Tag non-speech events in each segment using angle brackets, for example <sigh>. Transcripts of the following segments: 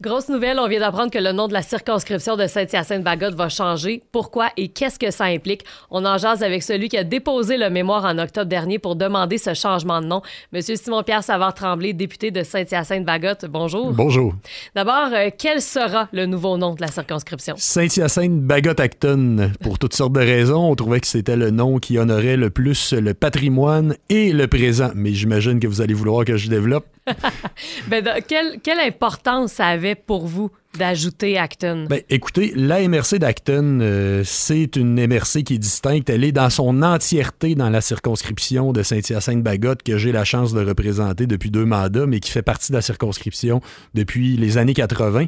Grosse nouvelle, on vient d'apprendre que le nom de la circonscription de Saint-Hyacinthe-Bagotte va changer. Pourquoi et qu'est-ce que ça implique? On en jase avec celui qui a déposé le mémoire en octobre dernier pour demander ce changement de nom. Monsieur Simon-Pierre Savard-Tremblay, député de Saint-Hyacinthe-Bagotte, bonjour. Bonjour. D'abord, euh, quel sera le nouveau nom de la circonscription? Saint-Hyacinthe-Bagotte-Acton. Pour toutes sortes de raisons, on trouvait que c'était le nom qui honorait le plus le patrimoine et le présent. Mais j'imagine que vous allez vouloir que je développe. <laughs> ben, quelle, importance ça avait pour vous d'ajouter Acton? Ben, écoutez, la MRC d'Acton, euh, c'est une MRC qui est distincte. Elle est dans son entièreté dans la circonscription de Saint-Hyacinthe-Bagotte que j'ai la chance de représenter depuis deux mandats, mais qui fait partie de la circonscription depuis les années 80.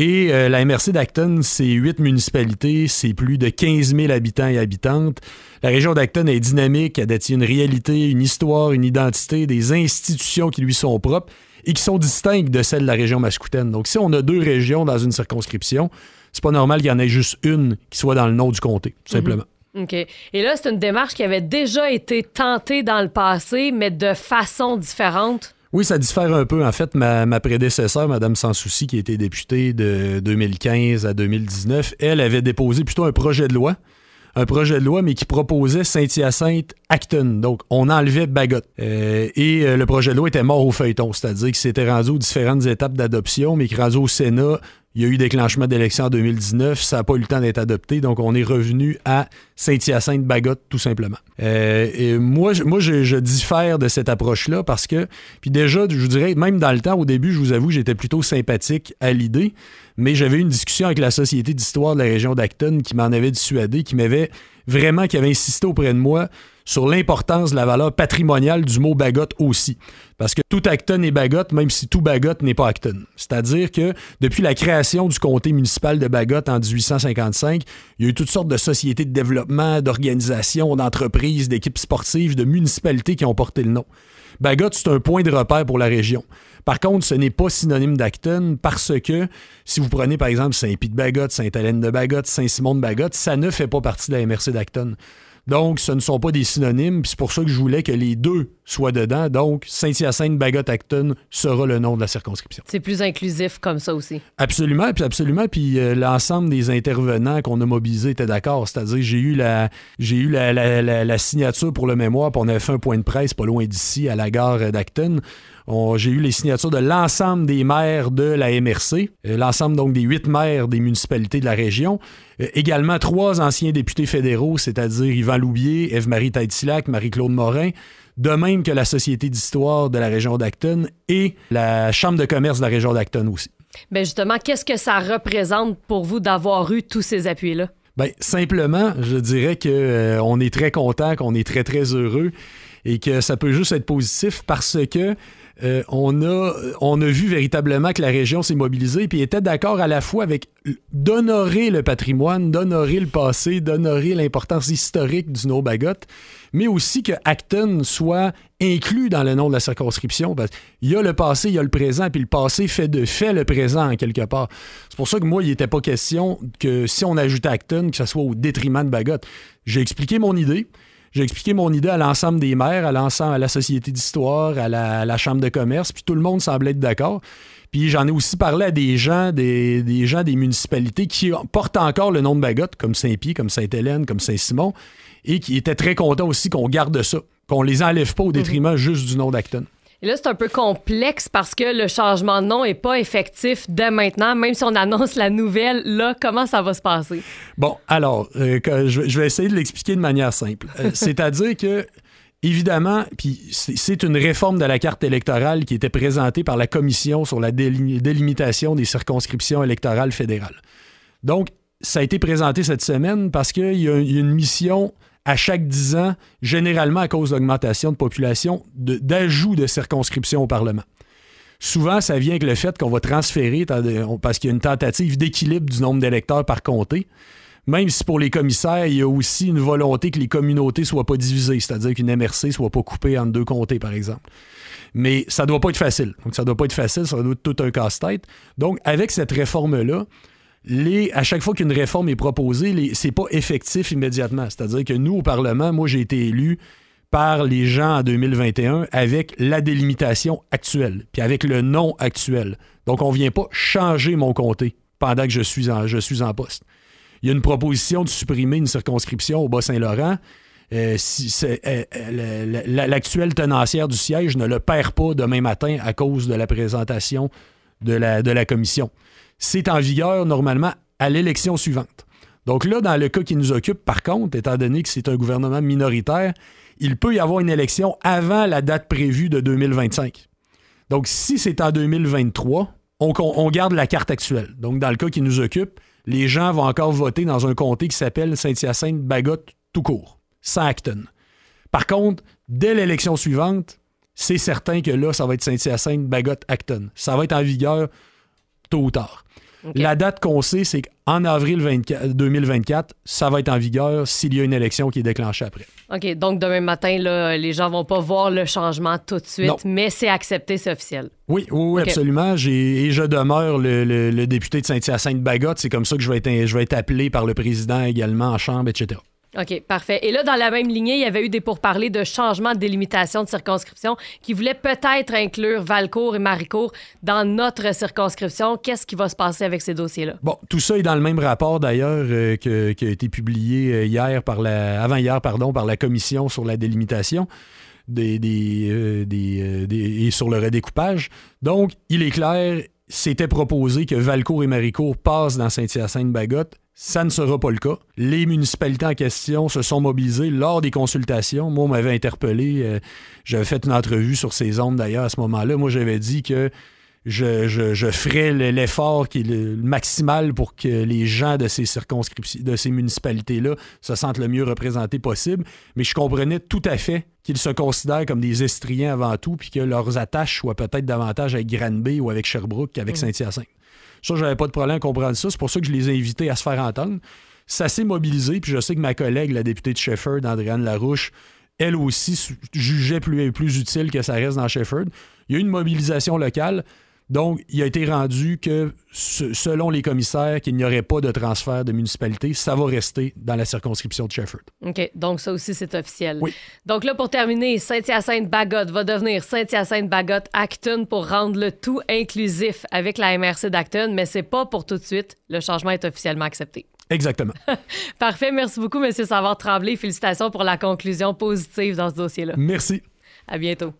Et euh, la MRC d'Acton, c'est huit municipalités, c'est plus de 15 000 habitants et habitantes. La région d'Acton est dynamique, elle détient une réalité, une histoire, une identité, des institutions qui lui sont propres et qui sont distinctes de celles de la région mascoutaine. Donc, si on a deux régions dans une circonscription, c'est pas normal qu'il y en ait juste une qui soit dans le nom du comté, tout simplement. Mhm. OK. Et là, c'est une démarche qui avait déjà été tentée dans le passé, mais de façon différente? Oui, ça diffère un peu. En fait, ma, ma prédécesseur, Mme Sansouci, qui était députée de 2015 à 2019, elle avait déposé plutôt un projet de loi un projet de loi, mais qui proposait Saint-Hyacinthe-Acton. Donc, on enlevait Bagotte. Euh, et euh, le projet de loi était mort au feuilleton, c'est-à-dire qu'il s'était rendu aux différentes étapes d'adoption, mais qui rendu au Sénat, il y a eu déclenchement d'élection en 2019, ça n'a pas eu le temps d'être adopté, donc on est revenu à Saint-Hyacinthe-Bagotte, tout simplement. Euh, moi, moi je, diffère de cette approche-là parce que, puis déjà, je vous dirais, même dans le temps, au début, je vous avoue, j'étais plutôt sympathique à l'idée, mais j'avais une discussion avec la Société d'histoire de la région d'Acton qui m'en avait dissuadé, qui m'avait vraiment, qui avait insisté auprès de moi sur l'importance de la valeur patrimoniale du mot bagotte aussi. Parce que tout Acton est bagotte, même si tout bagotte n'est pas Acton. C'est-à-dire que depuis la création du comté municipal de Bagotte en 1855, il y a eu toutes sortes de sociétés de développement, d'organisations, d'entreprises, d'équipes sportives, de municipalités qui ont porté le nom. Bagotte, c'est un point de repère pour la région. Par contre, ce n'est pas synonyme d'Acton parce que si vous prenez par exemple Saint-Pie de de Bagotte, Saint-Simon de Bagotte, ça ne fait pas partie de la MRC d'Acton. Donc, ce ne sont pas des synonymes. C'est pour ça que je voulais que les deux soient dedans. Donc, Saint-Hyacinthe, Bagot, Acton sera le nom de la circonscription. C'est plus inclusif comme ça aussi. Absolument, puis absolument. Puis euh, l'ensemble des intervenants qu'on a mobilisés étaient d'accord. C'est-à-dire, j'ai eu la, j'ai eu la, signature pour le mémoire, puis on avait fait un point de presse pas loin d'ici, à la gare d'Acton. J'ai eu les signatures de l'ensemble des maires de la MRC, euh, l'ensemble donc des huit maires des municipalités de la région. Euh, également trois anciens députés fédéraux, c'est-à-dire Yvan Loubier, Eve-Marie Taitilac, Marie-Claude Morin, de même que la Société d'histoire de la région d'Acton et la Chambre de commerce de la région d'Acton aussi. Bien justement, qu'est-ce que ça représente pour vous d'avoir eu tous ces appuis-là? Bien, simplement, je dirais qu'on euh, est très content, qu'on est très, très heureux et que ça peut juste être positif parce que euh, on, a, on a vu véritablement que la région s'est mobilisée et était d'accord à la fois avec d'honorer le patrimoine, d'honorer le passé, d'honorer l'importance historique du Bagot, mais aussi que Acton soit inclus dans le nom de la circonscription. il y a le passé, il y a le présent, puis le passé fait, de, fait le présent en quelque part. C'est pour ça que moi, il n'était pas question que si on ajoutait Acton, que ce soit au détriment de Bagot. J'ai expliqué mon idée. J'ai expliqué mon idée à l'ensemble des maires, à l'ensemble, à la Société d'histoire, à la, Chambre de commerce, puis tout le monde semblait être d'accord. Puis j'en ai aussi parlé à des gens des, gens des municipalités qui portent encore le nom de Bagotte, comme Saint-Pierre, comme Sainte-Hélène, comme Saint-Simon, et qui étaient très contents aussi qu'on garde ça, qu'on les enlève pas au détriment mhm. juste du nom d'Acton. Et là, c'est un peu complexe parce que le changement de nom n'est pas effectif dès maintenant, même si on annonce la nouvelle. Là, comment ça va se passer? Bon, alors, euh, je vais essayer de l'expliquer de manière simple. Euh, <laughs> c'est-à-dire que Évidemment, puis c'est une réforme de la carte électorale qui était présentée par la Commission sur la délimitation des circonscriptions électorales fédérales. Donc, ça a été présenté cette semaine parce qu'il y, a une mission à chaque 10 ans, généralement à cause d'augmentation de population, d'ajout de, circonscriptions au Parlement. Souvent, ça vient avec le fait qu'on va transférer, parce qu'il y a une tentative d'équilibre du nombre d'électeurs par comté. Même si pour les commissaires, il y a aussi une volonté que les communautés ne soient pas divisées, c'est-à-dire qu'une MRC ne soit pas coupée en deux comtés, par exemple. Mais ça ne doit pas être facile. Donc, ça ne doit pas être facile, ça doit être tout un casse-tête. Donc, avec cette réforme-là, à chaque fois qu'une réforme est proposée, c'est pas effectif immédiatement. C'est-à-dire que nous, au Parlement, moi, j'ai été élu par les gens en 2021 avec la délimitation actuelle, puis avec le nom actuel. Donc, on ne vient pas changer mon comté pendant que je suis en, je suis en poste. Il y a une proposition de supprimer une circonscription au Bas-Saint-Laurent. Euh, si euh, l'actuelle tenancière du siège ne le perd pas demain matin à cause de la présentation de la, commission. C'est en vigueur normalement à l'élection suivante. Donc là, dans le cas qui nous occupe, par contre, étant donné que c'est un gouvernement minoritaire, il peut y avoir une élection avant la date prévue de 2025. Donc si c'est en 2023, on, on garde la carte actuelle. Donc dans le cas qui nous occupe, les gens vont encore voter dans un comté qui s'appelle Saint-Hyacinthe-Bagotte tout court, sans Acton. Par contre, dès l'élection suivante, c'est certain que là, ça va être Saint-Hyacinthe-Bagotte-Acton. Ça va être en vigueur tôt ou tard. La date qu'on sait, c'est qu'en avril 2024, ça va être en vigueur s'il y a une élection qui est déclenchée après. OK, donc demain matin, là, les gens vont pas voir le changement tout de suite, mais c'est accepté, c'est officiel. Oui, oui, absolument. Et je demeure le, député de Saint-Hyacinthe-Bagotte. C'est comme ça que je vais, être, je vais être appelé par le président également en chambre, etc. OK, parfait. Et là, dans la même lignée, il y avait eu des pourparlers de changement de délimitation de circonscription qui voulaient peut-être inclure Valcourt et Maricourt dans notre circonscription. Qu'est-ce qui va se passer avec ces dossiers-là? Bon, tout ça est dans le même rapport d'ailleurs euh, qui a été publié euh, hier par la, avant-hier, pardon, par la commission sur la délimitation. Des, des, euh, des, et sur le redécoupage. Donc, il est clair, c'était proposé que Valcourt et Maricourt passent dans Saint-Hyacinthe-Bagotte ça ne sera pas le cas. Les municipalités en question se sont mobilisées lors des consultations. Moi, on m'avait interpellé. Euh, j'avais fait une entrevue sur ces ondes d'ailleurs à ce moment-là. Moi, j'avais dit que je, je, ferais l'effort qui est le maximal pour que les gens de ces circonscriptions, de ces municipalités-là se sentent le mieux représentés possible. Mais je comprenais tout à fait qu'ils se considèrent comme des Estriens avant tout, puis que leurs attaches soient peut-être davantage avec Granby ou avec Sherbrooke qu'avec mmh. Saint-Hyacinthe. Ça, j'avais pas de problème à comprendre ça. C'est pour ça que je les ai invités à se faire entendre. Ça s'est mobilisé, puis je sais que ma collègue, la députée de Shefford, Andréane Larouche, elle aussi jugeait plus, plus utile que ça reste dans Shefford. Il y a eu une mobilisation locale. Donc, il a été rendu que, selon les commissaires, qu'il n'y aurait pas de transfert de municipalité. Ça va rester dans la circonscription de Shefford. OK. Donc, ça aussi, c'est officiel. Oui. Donc, là, pour terminer, Saint-Hyacinthe-Bagotte va devenir Saint-Hyacinthe-Bagotte-Acton pour rendre le tout inclusif avec la MRC d'Acton, mais c'est pas pour tout de suite. Le changement est officiellement accepté. Exactement. <laughs> Parfait. Merci beaucoup, M. Savard Tremblay. Félicitations pour la conclusion positive dans ce dossier-là. Merci. À bientôt.